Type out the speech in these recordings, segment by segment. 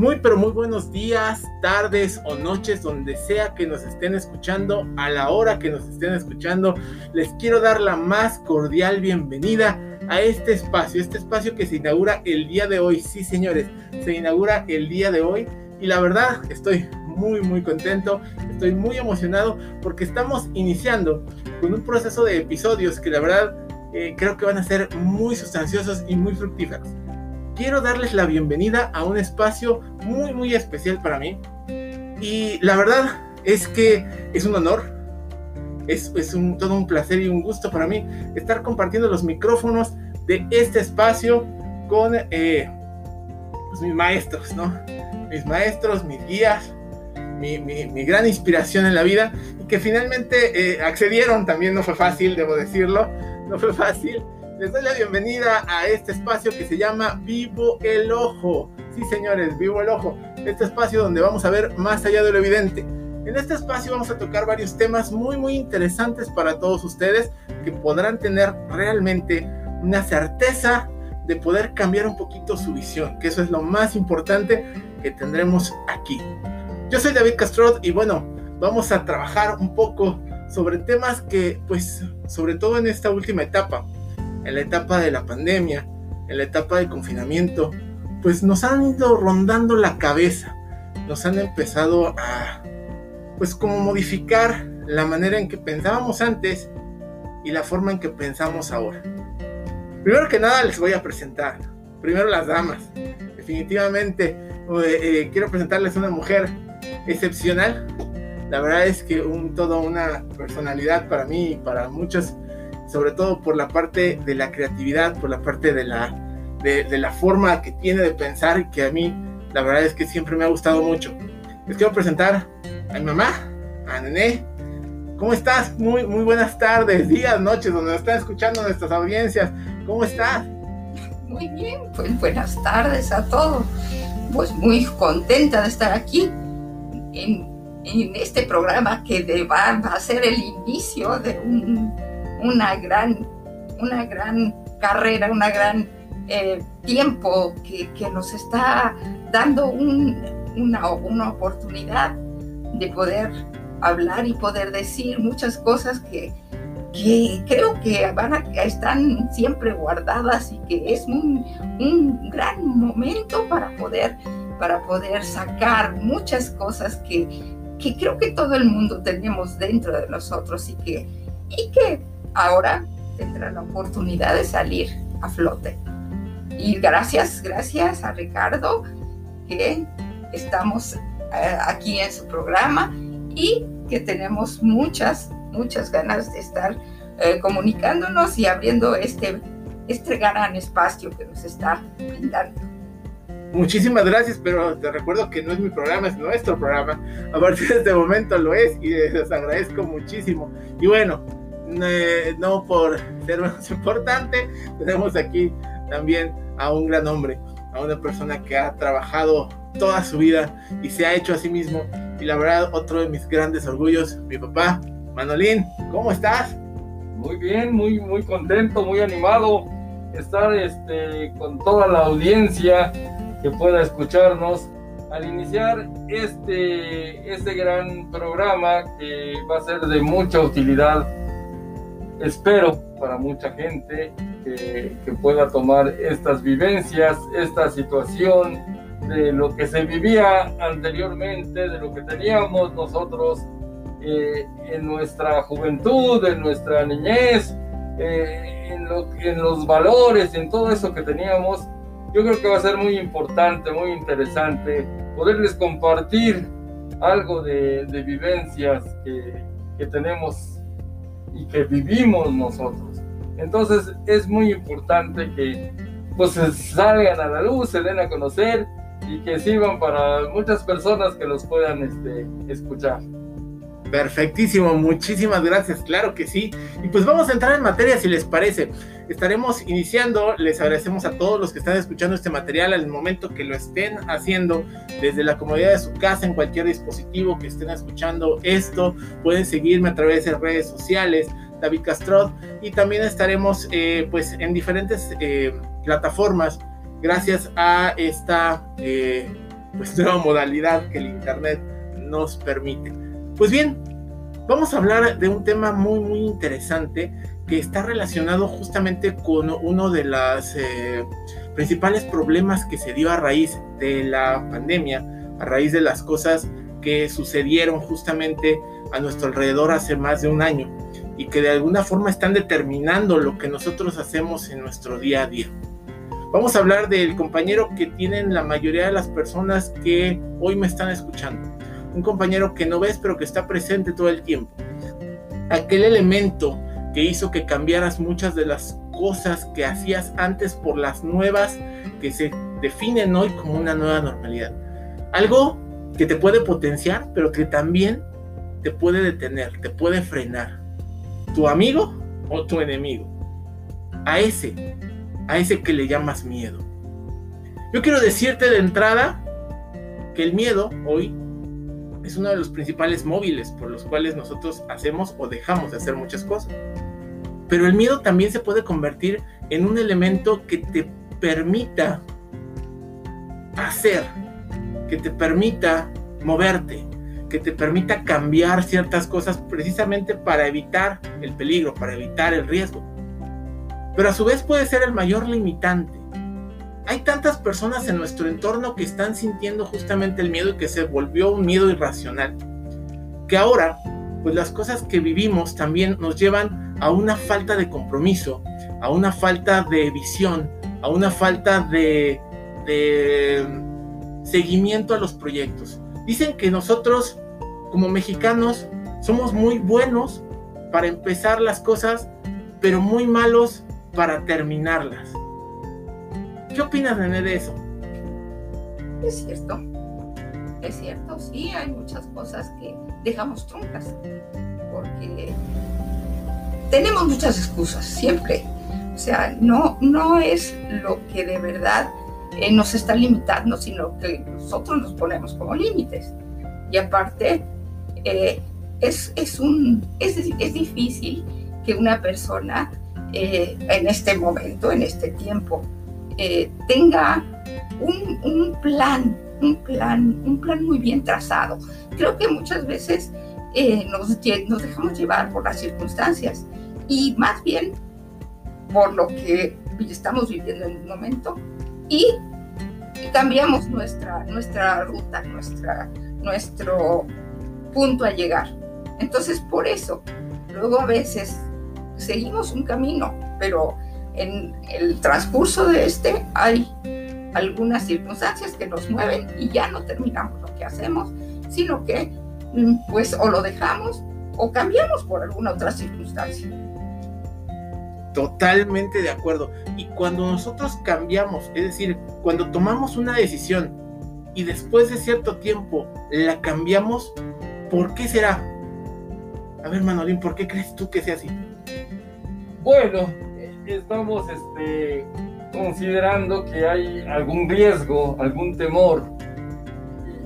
Muy pero muy buenos días, tardes o noches, donde sea que nos estén escuchando, a la hora que nos estén escuchando. Les quiero dar la más cordial bienvenida a este espacio, este espacio que se inaugura el día de hoy. Sí, señores, se inaugura el día de hoy y la verdad estoy muy muy contento, estoy muy emocionado porque estamos iniciando con un proceso de episodios que la verdad eh, creo que van a ser muy sustanciosos y muy fructíferos quiero darles la bienvenida a un espacio muy, muy especial para mí. Y la verdad es que es un honor, es, es un, todo un placer y un gusto para mí estar compartiendo los micrófonos de este espacio con eh, pues, mis maestros, ¿no? Mis maestros, mis guías, mi, mi, gran inspiración en la vida y que finalmente eh, accedieron, también no fue fácil, debo decirlo, no fue fácil les doy la bienvenida a este espacio que se llama Vivo el Ojo. Sí, señores, Vivo el Ojo. Este espacio donde vamos a ver más allá de lo evidente. En este espacio vamos a tocar varios temas muy, muy interesantes para todos ustedes que podrán tener realmente una certeza de poder cambiar un poquito su visión, que eso es lo más importante que tendremos aquí. Yo soy David Castrot y bueno, vamos a trabajar un poco sobre temas que, pues, sobre todo en esta última etapa, en la etapa de la pandemia, en la etapa de confinamiento, pues nos han ido rondando la cabeza, nos han empezado a, pues como modificar la manera en que pensábamos antes y la forma en que pensamos ahora. Primero que nada les voy a presentar, primero las damas. Definitivamente eh, eh, quiero presentarles una mujer excepcional. La verdad es que un, todo una personalidad para mí y para muchos sobre todo por la parte de la creatividad, por la parte de la, de, la forma que tiene de pensar, que a mí la verdad es que siempre me ha gustado mucho. Les quiero presentar a mi mamá, a Nené. ¿Cómo estás? Muy, muy buenas tardes, días, noches, donde nos están escuchando nuestras audiencias. ¿Cómo estás? Muy bien, pues buenas tardes a todos. Pues muy contenta de estar aquí en, en este programa que va a ser el inicio de un una gran, una gran carrera, una gran eh, tiempo que, nos está dando una, una oportunidad de poder hablar y poder decir muchas cosas que, que creo que van a, están siempre guardadas y que es un, un, gran momento para poder, para poder sacar muchas cosas que, que creo que todo el mundo tenemos dentro de nosotros y que, y que ahora tendrá la oportunidad de salir a flote. Y gracias, gracias a Ricardo que estamos eh, aquí en su programa y que tenemos muchas, muchas ganas de estar eh, comunicándonos y abriendo este, este gran espacio que nos está brindando. Muchísimas gracias, pero te recuerdo que no es mi programa, es nuestro programa. A partir de este momento lo es y les agradezco muchísimo. Y bueno, no por ser menos importante, tenemos aquí también a un gran hombre, a una persona que ha trabajado toda su vida y se ha hecho a sí mismo. Y la verdad, otro de mis grandes orgullos, mi papá, Manolín, ¿cómo estás? Muy bien, muy, muy contento, muy animado estar este, con toda la audiencia que pueda escucharnos al iniciar este, este gran programa que va a ser de mucha utilidad espero para mucha gente que, pueda tomar estas vivencias, esta situación de lo que se vivía anteriormente, de lo que teníamos nosotros eh, en nuestra juventud, en nuestra niñez, eh, en, en, los valores, en todo eso que teníamos. Yo creo que va a ser muy importante, muy interesante poderles compartir algo de, vivencias que tenemos y que vivimos nosotros. Entonces es muy importante que pues salgan a la luz, se den a conocer y que sirvan para muchas personas que los puedan este, escuchar. Perfectísimo, muchísimas gracias, claro que sí. Y pues vamos a entrar en materia si les parece. Estaremos iniciando, les agradecemos a todos los que están escuchando este material al momento que lo estén haciendo desde la comodidad de su casa, en cualquier dispositivo que estén escuchando esto. Pueden seguirme a través de redes sociales, David Castrot, y también estaremos eh, pues en diferentes eh, plataformas gracias a esta... Eh, pues, nueva modalidad que el Internet nos permite. Pues bien, vamos a hablar de un tema muy, muy interesante que está relacionado justamente con uno de los eh, principales problemas que se dio a raíz de la pandemia, a raíz de las cosas que sucedieron justamente a nuestro alrededor hace más de un año y que de alguna forma están determinando lo que nosotros hacemos en nuestro día a día. Vamos a hablar del compañero que tienen la mayoría de las personas que hoy me están escuchando. Un compañero que no ves pero que está presente todo el tiempo. Aquel elemento que hizo que cambiaras muchas de las cosas que hacías antes por las nuevas que se definen hoy como una nueva normalidad. Algo que te puede potenciar, pero que también te puede detener, te puede frenar. ¿Tu amigo o tu enemigo? A ese, a ese que le llamas miedo. Yo quiero decirte de entrada que el miedo hoy es uno de los principales móviles por los cuales nosotros hacemos o dejamos de hacer muchas cosas. Pero el miedo también se puede convertir en un elemento que te permita hacer, que te permita moverte, que te permita cambiar ciertas cosas precisamente para evitar el peligro, para evitar el riesgo. Pero a su vez puede ser el mayor limitante. Hay tantas personas en nuestro entorno que están sintiendo justamente el miedo y que se volvió un miedo irracional, que ahora, pues las cosas que vivimos también nos llevan a una falta de compromiso, a una falta de visión, a una falta de, de seguimiento a los proyectos. Dicen que nosotros como mexicanos somos muy buenos para empezar las cosas, pero muy malos para terminarlas. ¿Qué opinas, de eso? Es cierto, es cierto, sí, hay muchas cosas que dejamos truncas, porque tenemos muchas excusas, siempre. O sea, no, no es lo que de verdad eh, nos está limitando, sino que nosotros nos ponemos como límites. Y aparte, eh, es, es, un, es, es, difícil que una persona eh, en este momento, en este tiempo, tenga un, plan, un plan, un plan muy bien trazado. Creo que muchas veces nos, nos dejamos llevar por las circunstancias y más bien por lo que estamos viviendo en un momento y cambiamos nuestra, nuestra ruta, nuestra, nuestro punto a llegar. Entonces, por eso, luego a veces seguimos un camino, pero en el transcurso de este hay algunas circunstancias que nos mueven y ya no terminamos lo que hacemos, sino que mm, pues o lo dejamos o cambiamos por alguna otra circunstancia. Totalmente de acuerdo. Y cuando nosotros cambiamos, es decir, cuando tomamos una decisión y después de cierto tiempo la cambiamos, ¿por qué será? A ver, Manolín, ¿por qué crees tú que sea así? Bueno, estamos este, considerando que hay algún riesgo, algún temor.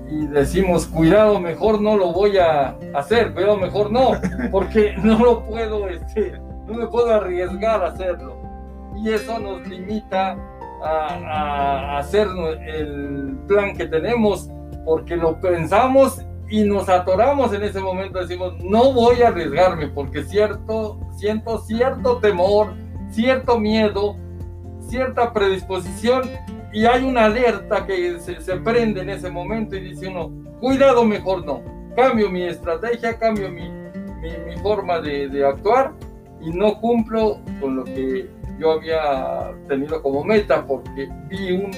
Y decimos, cuidado, mejor no lo voy a hacer, cuidado, mejor no, porque no lo puedo este, no me puedo arriesgar a hacerlo. Y eso nos limita a, hacer el plan que tenemos porque lo pensamos y nos atoramos en ese momento. Decimos, no voy a arriesgarme porque cierto, siento cierto temor, cierto miedo, cierta predisposición y hay una alerta que se, prende en ese momento y dice uno, cuidado, mejor no. Cambio mi estrategia, cambio mi, mi, forma de, de actuar y no cumplo con lo que yo había tenido como meta porque vi un,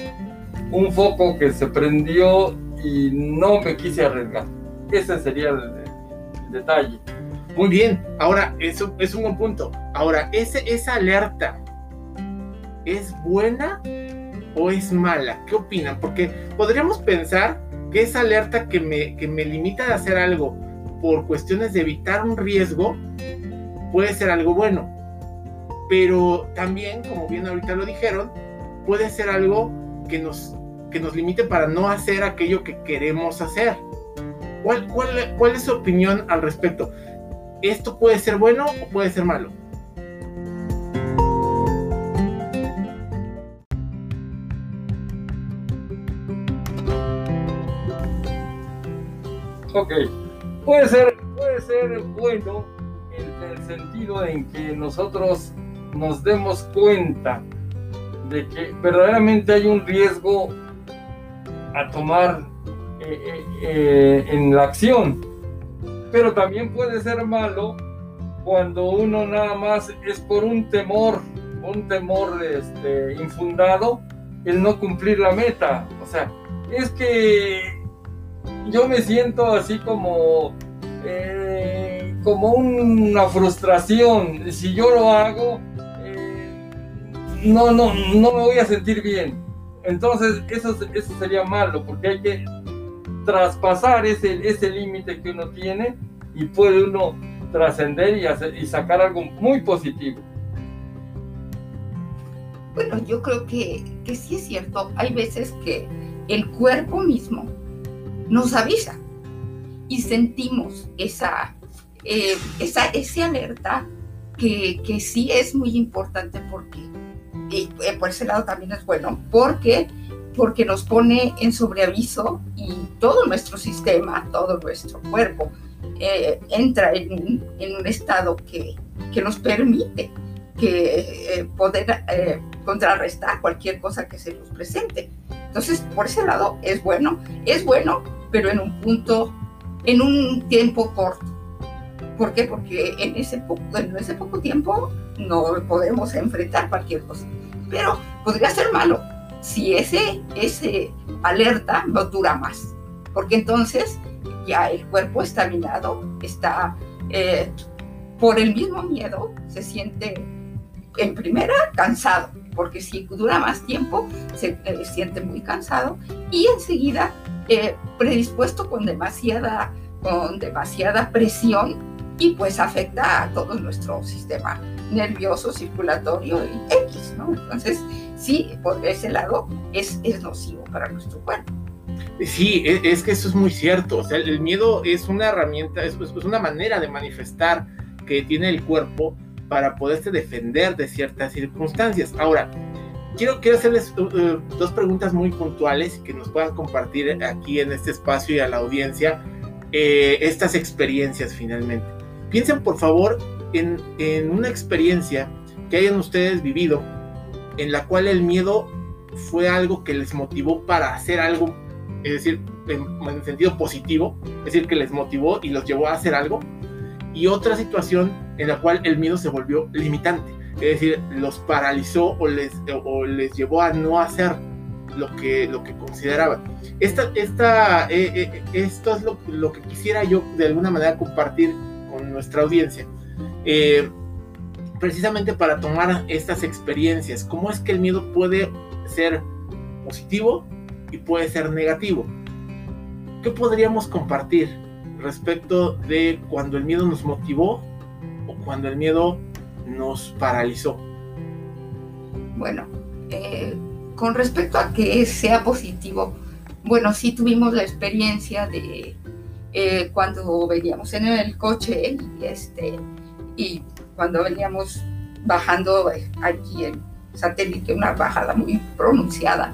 un foco que se prendió y no me quise arriesgar. Ese sería el, detalle. Muy bien, ahora eso es un buen punto. Ahora, ese, esa alerta es buena o es mala? ¿Qué opinan? Porque podríamos pensar que esa alerta que me, que me limita a hacer algo por cuestiones de evitar un riesgo puede ser algo bueno. Pero también, como bien ahorita lo dijeron, puede ser algo que nos, que nos limite para no hacer aquello que queremos hacer. ¿Cuál, cuál, cuál es su opinión al respecto? ¿Esto puede ser bueno o puede ser malo? Ok, puede ser, puede ser bueno en el sentido en que nosotros nos demos cuenta de que verdaderamente hay un riesgo a tomar eh, eh, eh, en la acción. Pero también puede ser malo cuando uno nada más es por un temor, un temor este, infundado, el no cumplir la meta. O sea, es que yo me siento así como, como una frustración. Si yo lo hago, no, no, no me voy a sentir bien. Entonces, eso, eso sería malo, porque hay que traspasar ese, ese límite que uno tiene y puede uno trascender y, y sacar algo muy positivo. Bueno, yo creo que, que sí es cierto. Hay veces que el cuerpo mismo nos avisa y sentimos esa, eh, esa ese alerta que, que, sí es muy importante porque y eh, por ese lado también es bueno, porque porque nos pone en sobreaviso y todo nuestro sistema, todo nuestro cuerpo eh, entra en, en, un estado que, que nos permite que eh, poder contrarrestar cualquier cosa que se nos presente. Entonces, por ese lado es bueno, es bueno, pero en un punto, en un tiempo corto. ¿Por qué? Porque en ese poco, en ese poco tiempo no podemos enfrentar cualquier cosa pero podría ser malo si ese, ese alerta no dura más, porque entonces ya el cuerpo está minado, está eh, por el mismo miedo, se siente en primera cansado, porque si dura más tiempo se eh, siente muy cansado y enseguida eh, predispuesto con demasiada, con demasiada presión y pues afecta a todo nuestro sistema nervioso, circulatorio y X, ¿no? Entonces, sí, por ese lado es, es nocivo para nuestro cuerpo. Sí, e, es, que eso es muy cierto. O sea, el miedo es una herramienta, es, es una manera de manifestar que tiene el cuerpo para poderse defender de ciertas circunstancias. Ahora, quiero, quiero hacerles uh, uh, dos preguntas muy puntuales que nos puedan compartir aquí en este espacio y a la audiencia eh, estas experiencias finalmente. Piensen por favor en, una experiencia que hayan ustedes vivido en la cual el miedo fue algo que les motivó para hacer algo, es decir, en, en, sentido positivo, es decir, que les motivó y los llevó a hacer algo, y otra situación en la cual el miedo se volvió limitante, es decir, los paralizó o les, o les llevó a no hacer lo que, lo que consideraban. Esta, esta, eh, eh, esto es lo, lo que quisiera yo de alguna manera compartir con nuestra audiencia eh, precisamente para tomar estas experiencias, cómo es que el miedo puede ser positivo y puede ser negativo. ¿Qué podríamos compartir respecto de cuando el miedo nos motivó o cuando el miedo nos paralizó? Bueno, eh, con respecto a que sea positivo, bueno, sí tuvimos la experiencia de eh, cuando veníamos en el coche y este y cuando veníamos bajando aquí en satélite, una bajada muy pronunciada,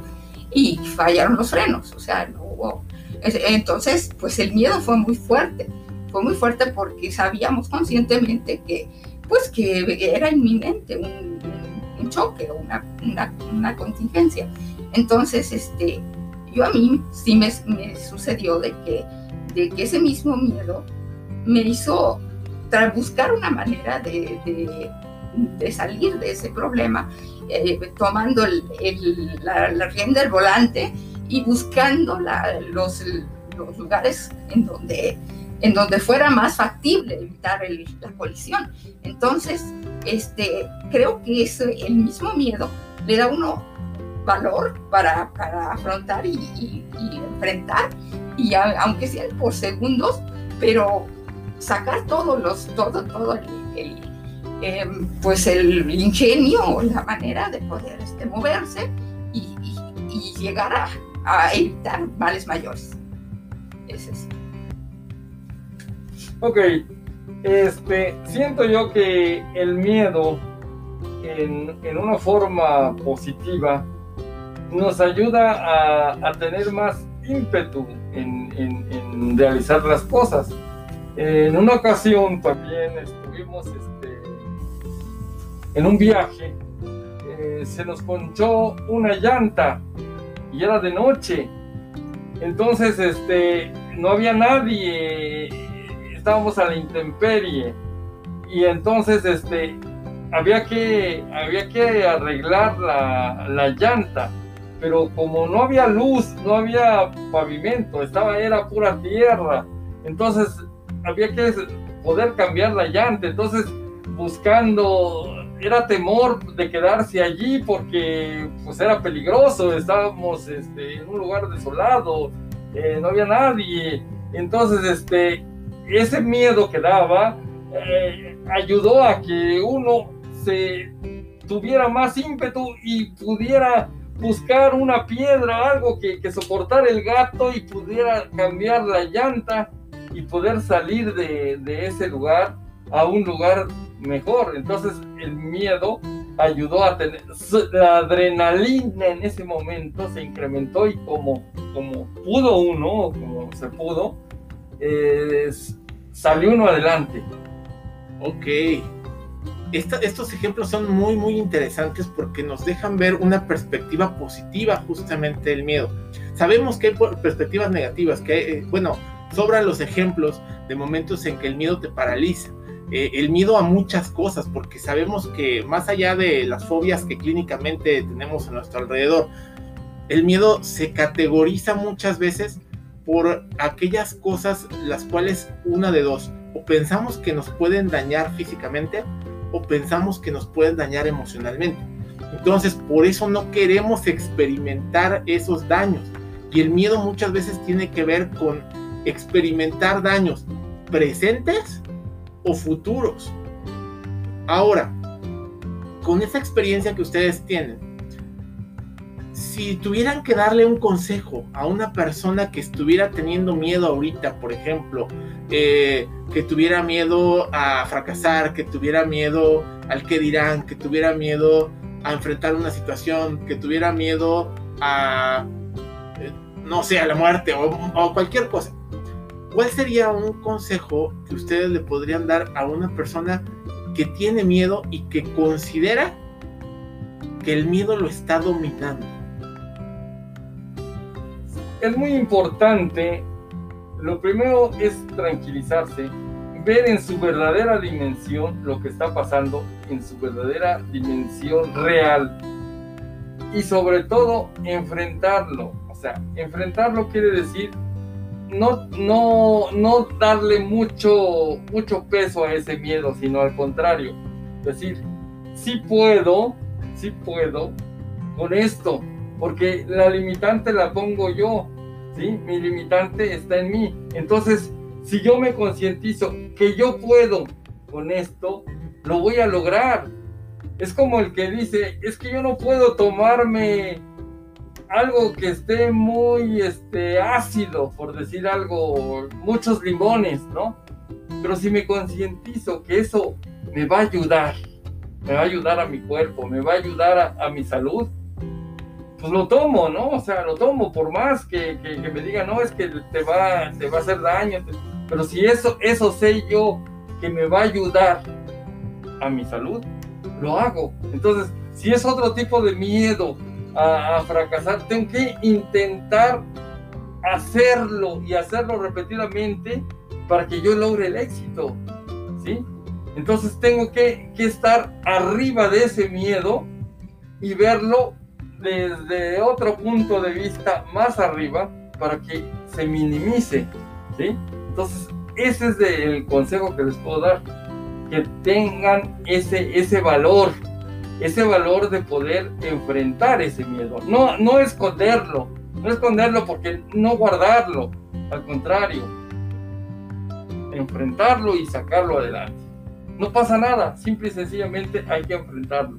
y fallaron los frenos, o sea, no hubo. Entonces, pues el miedo fue muy fuerte, fue muy fuerte porque sabíamos conscientemente que, pues que era inminente un, choque, una, una, una, contingencia. Entonces, este, yo a mí sí me, me sucedió de que, de que ese mismo miedo me hizo buscar una manera de, de, salir de ese problema, eh, tomando el, la, la, rienda del volante y buscando los, los, lugares en donde, en donde fuera más factible evitar la colisión. Entonces, este, creo que es el mismo miedo le da uno valor para, para afrontar y, y, enfrentar, y aunque sean por segundos, pero sacar todos los, todo, todo el, em, pues el ingenio o la manera de poder este, moverse y, llegar a, evitar males mayores. Es eso. Ok, este, siento yo que el miedo en, en una forma positiva nos ayuda a, a tener más ímpetu en, realizar las cosas. En una ocasión también estuvimos este, en un viaje, eh, se nos ponchó una llanta y era de noche. Entonces, este, no había nadie, estábamos a la intemperie. Y entonces, este, había que, había que arreglar la, la llanta. Pero como no había luz, no había pavimento, estaba, era pura tierra, entonces había que poder cambiar la llanta, entonces buscando, era temor de quedarse allí porque pues era peligroso, estábamos este, en un lugar desolado, eh, no había nadie, entonces este, ese miedo que daba eh, ayudó a que uno se tuviera más ímpetu y pudiera buscar una piedra, algo que, que soportara el gato y pudiera cambiar la llanta y poder salir de, de, ese lugar a un lugar mejor. Entonces el miedo ayudó a tener, la adrenalina en ese momento se incrementó y como, como pudo uno, como se pudo, eh, salió uno adelante. Ok, estos ejemplos son muy, muy interesantes porque nos dejan ver una perspectiva positiva justamente del miedo. Sabemos que hay perspectivas negativas, que, eh, bueno, sobran los ejemplos de momentos en que el miedo te paraliza. Eh, el miedo a muchas cosas, porque sabemos que más allá de las fobias que clínicamente tenemos a nuestro alrededor, el miedo se categoriza muchas veces por aquellas cosas las cuales una de dos, o pensamos que nos pueden dañar físicamente o pensamos que nos pueden dañar emocionalmente. Entonces, por eso no queremos experimentar esos daños. Y el miedo muchas veces tiene que ver con experimentar daños presentes o futuros. Ahora, con esa experiencia que ustedes tienen, si tuvieran que darle un consejo a una persona que estuviera teniendo miedo ahorita, por ejemplo, eh, que tuviera miedo a fracasar, que tuviera miedo al que dirán, que tuviera miedo a enfrentar una situación, que tuviera miedo a, eh, no sé, a la muerte o, o cualquier cosa. ¿Cuál sería un consejo que ustedes le podrían dar a una persona que tiene miedo y que considera que el miedo lo está dominando? Es muy importante lo primero es tranquilizarse, ver en su verdadera dimensión lo que está pasando, en su verdadera dimensión real. Y sobre todo, enfrentarlo. O sea, enfrentarlo quiere decir no, no, no darle mucho, mucho peso a ese miedo, sino al contrario. Decir, sí puedo, sí puedo con esto, porque la limitante la pongo yo. Mi limitante está en mí. Entonces, si yo me concientizo que yo puedo con esto, lo voy a lograr. Es como el que dice, es que yo no puedo tomarme algo que esté muy este, ácido, por decir algo, muchos limones, ¿no? Pero si me concientizo que eso me va a ayudar, me va a ayudar a mi cuerpo, me va a ayudar a mi salud, pues lo tomo, ¿no? O sea, lo tomo por más que, me digan, no, es que te va, te va a hacer daño, pero si eso, eso sé yo que me va a ayudar a mi salud, lo hago. Entonces, si es otro tipo de miedo a, fracasar, tengo que intentar hacerlo y hacerlo repetidamente para que yo logre el éxito, ¿sí? Entonces tengo que, que estar arriba de ese miedo y verlo desde otro punto de vista más arriba para que se minimice, ¿sí? Entonces, ese es el consejo que les puedo dar, que tengan ese, ese valor, ese valor de poder enfrentar ese miedo, no, no esconderlo, no esconderlo porque no guardarlo, al contrario, enfrentarlo y sacarlo adelante. No pasa nada, simple y sencillamente hay que enfrentarlo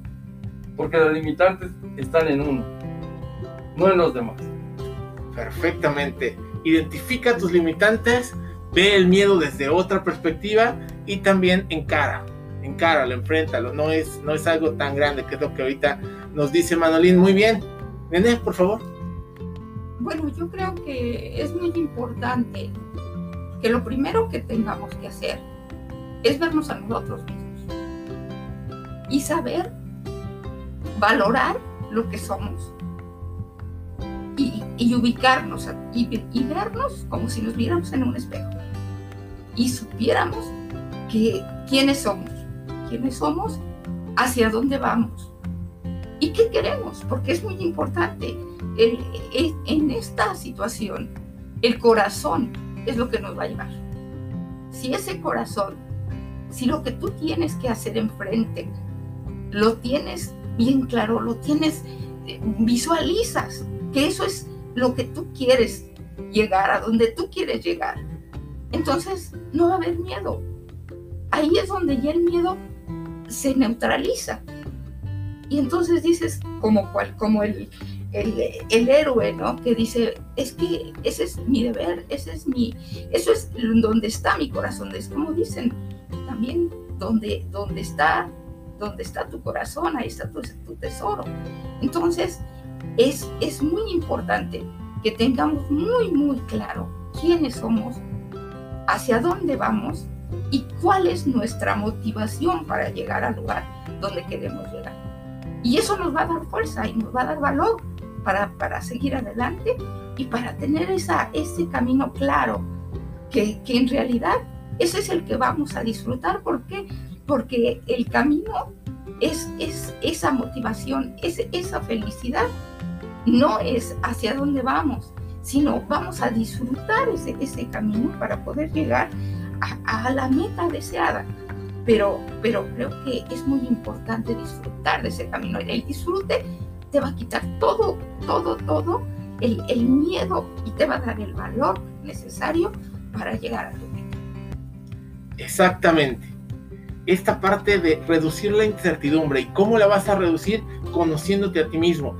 porque las limitantes están en uno, no en los demás. Perfectamente. Identifica tus limitantes, ve el miedo desde otra perspectiva y también encara, encáralo, enfréntalo. No es, no es algo tan grande que es lo que ahorita nos dice Manolín. Muy bien. Nene, por favor. Bueno, yo creo que es muy importante que lo primero que tengamos que hacer es vernos a nosotros mismos y saber valorar lo que somos y, ubicarnos y, y, vernos como si nos viéramos en un espejo y supiéramos que quiénes somos, quiénes somos, hacia dónde vamos y qué queremos, porque es muy importante. en esta situación, el corazón es lo que nos va a llevar. Si ese corazón, si lo que tú tienes que hacer enfrente, lo tienes bien claro, lo tienes, eh, visualizas que eso es lo que tú quieres llegar, a donde tú quieres llegar. Entonces no va a haber miedo. Ahí es donde ya el miedo se neutraliza. Y entonces dices, como, cual, como el, el, héroe, ¿no? Que dice, es que ese es mi deber, ese es mi, eso es donde está mi corazón, es como dicen también, donde, donde está, donde está tu corazón, ahí está tu, tu tesoro. Entonces, es, es muy importante que tengamos muy, muy claro quiénes somos, hacia dónde vamos y cuál es nuestra motivación para llegar al lugar donde queremos llegar. Y eso nos va a dar fuerza y nos va a dar valor para, para seguir adelante y para tener esa, ese camino claro, que, que en realidad ese es el que vamos a disfrutar. ¿Por qué? Porque el camino es, es esa motivación, es esa felicidad no es hacia dónde vamos, sino vamos a disfrutar ese, ese camino para poder llegar a, la meta deseada. Pero, pero creo que es muy importante disfrutar de ese camino. El disfrute te va a quitar todo, todo, todo el, el miedo y te va a dar el valor necesario para llegar a tu meta. Exactamente. Esta parte de reducir la incertidumbre y cómo la vas a reducir conociéndote a ti mismo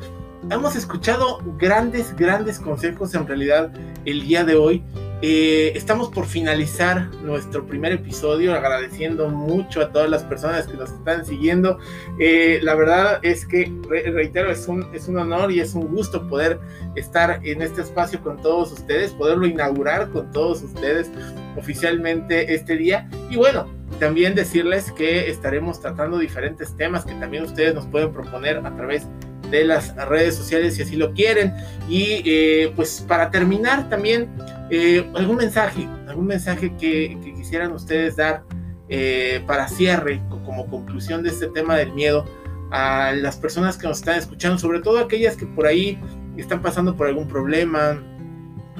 hemos escuchado grandes, grandes consejos en realidad el día de hoy. Eh, estamos por finalizar nuestro primer episodio, agradeciendo mucho a todas las personas que nos están siguiendo. Eh, la verdad es que, reitero, es un, es un honor y es un gusto poder estar en este espacio con todos ustedes, poderlo inaugurar con todos ustedes oficialmente este día. Y bueno, también decirles que estaremos tratando diferentes temas que también ustedes nos pueden proponer a través de las redes sociales si así lo quieren. Y eh, pues para terminar también, eh, algún mensaje, algún mensaje que, quisieran ustedes dar eh, para cierre, como conclusión de este tema del miedo a las personas que nos están escuchando, sobre todo aquellas que por ahí están pasando por algún problema,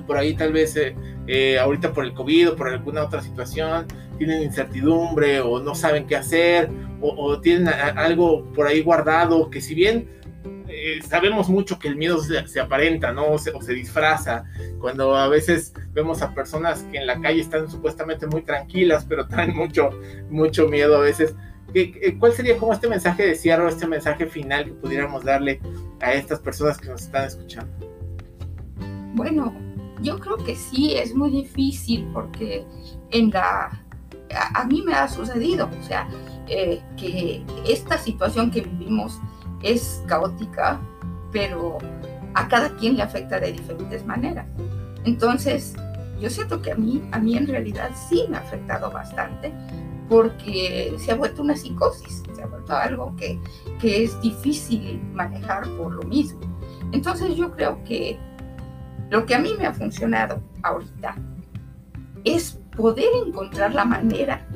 por ahí tal vez ahorita por el COVID o por alguna otra situación, tienen incertidumbre o no saben qué hacer o, tienen algo por ahí guardado que si bien eh, sabemos mucho que el miedo se, aparenta, ¿no? O se, disfraza. Cuando a veces vemos a personas que en la calle están supuestamente muy tranquilas, pero traen mucho, mucho miedo a veces. ¿Cuál sería como este mensaje de cierre, este mensaje final que pudiéramos darle a estas personas que nos están escuchando? Bueno, yo creo que sí, es muy difícil porque en la... A, mí me ha sucedido, o sea, eh, que esta situación que vivimos es caótica, pero a cada quien le afecta de diferentes maneras. Entonces, yo siento que a mí, a mí en realidad sí me ha afectado bastante porque se ha vuelto una psicosis, se ha vuelto algo que, que es difícil manejar por lo mismo. Entonces yo creo que lo que a mí me ha funcionado ahorita es poder encontrar la manera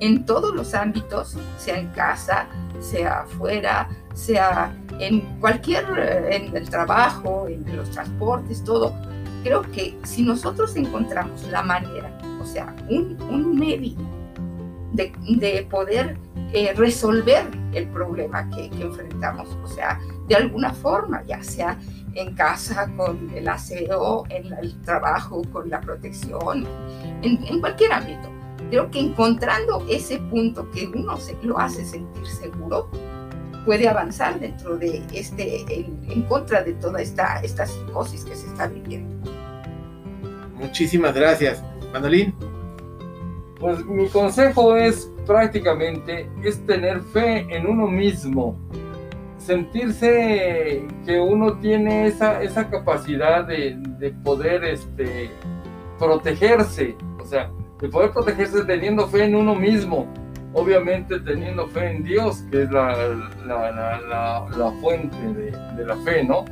en todos los ámbitos, sea en casa, sea afuera, sea en cualquier, eh, en el trabajo, en los transportes, todo. Creo que si nosotros encontramos la manera, o sea, un, un medio de, de poder eh, resolver el problema que, que, enfrentamos, o sea, de alguna forma, ya sea en casa con el aseo, en el trabajo con la protección, en, en cualquier ámbito. Creo que encontrando ese punto que uno se, lo hace sentir seguro, puede avanzar dentro de este, en, contra de toda esta, esta psicosis que se está viviendo. Muchísimas gracias. Manolín. Pues mi consejo es prácticamente es tener fe en uno mismo, sentirse que uno tiene esa, esa capacidad de, poder este, protegerse, o sea, de poder protegerse teniendo fe en uno mismo, obviamente teniendo fe en Dios, que es la, la, fuente de, la fe, ¿no?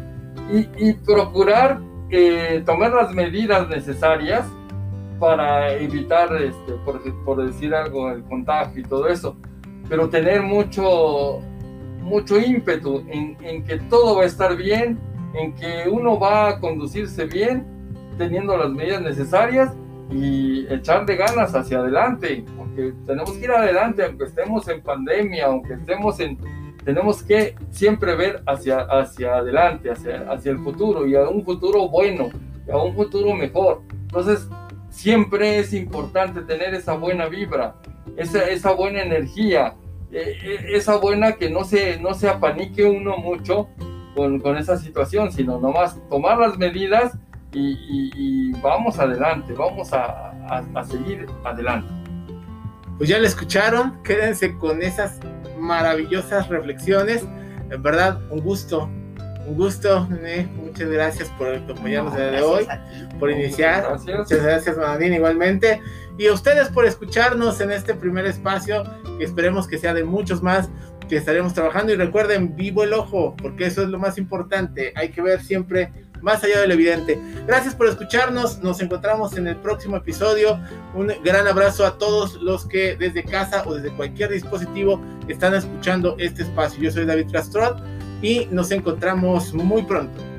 Y, procurar eh, tomar las medidas necesarias para evitar, este, por, por decir algo, el contagio y todo eso, pero tener mucho, mucho ímpetu en, en, que todo va a estar bien, en que uno va a conducirse bien, teniendo las medidas necesarias y echarle ganas hacia adelante, porque tenemos que ir adelante, aunque estemos en pandemia, aunque estemos en... Tenemos que siempre ver hacia, hacia adelante, hacia, hacia el futuro y a un futuro bueno, a un futuro mejor. Entonces, siempre es importante tener esa buena vibra, esa, esa buena energía, eh, esa buena que no se, no se apanique uno mucho con, con esa situación, sino nomás tomar las medidas y, vamos adelante, vamos a, a, seguir adelante. Pues ya le escucharon, quédense con esas maravillosas reflexiones. En verdad, un gusto, un gusto, muchas gracias por acompañarnos el día de hoy, por iniciar. Muchas gracias, Manadín, igualmente. Y a ustedes por escucharnos en este primer espacio, que esperemos que sea de muchos más que estaremos trabajando. Y recuerden, vivo el ojo, porque eso es lo más importante. Hay que ver siempre más allá de lo evidente. Gracias por escucharnos. Nos encontramos en el próximo episodio. Un gran abrazo a todos los que desde casa o desde cualquier dispositivo están escuchando este espacio. Yo soy David Castrot y nos encontramos muy pronto.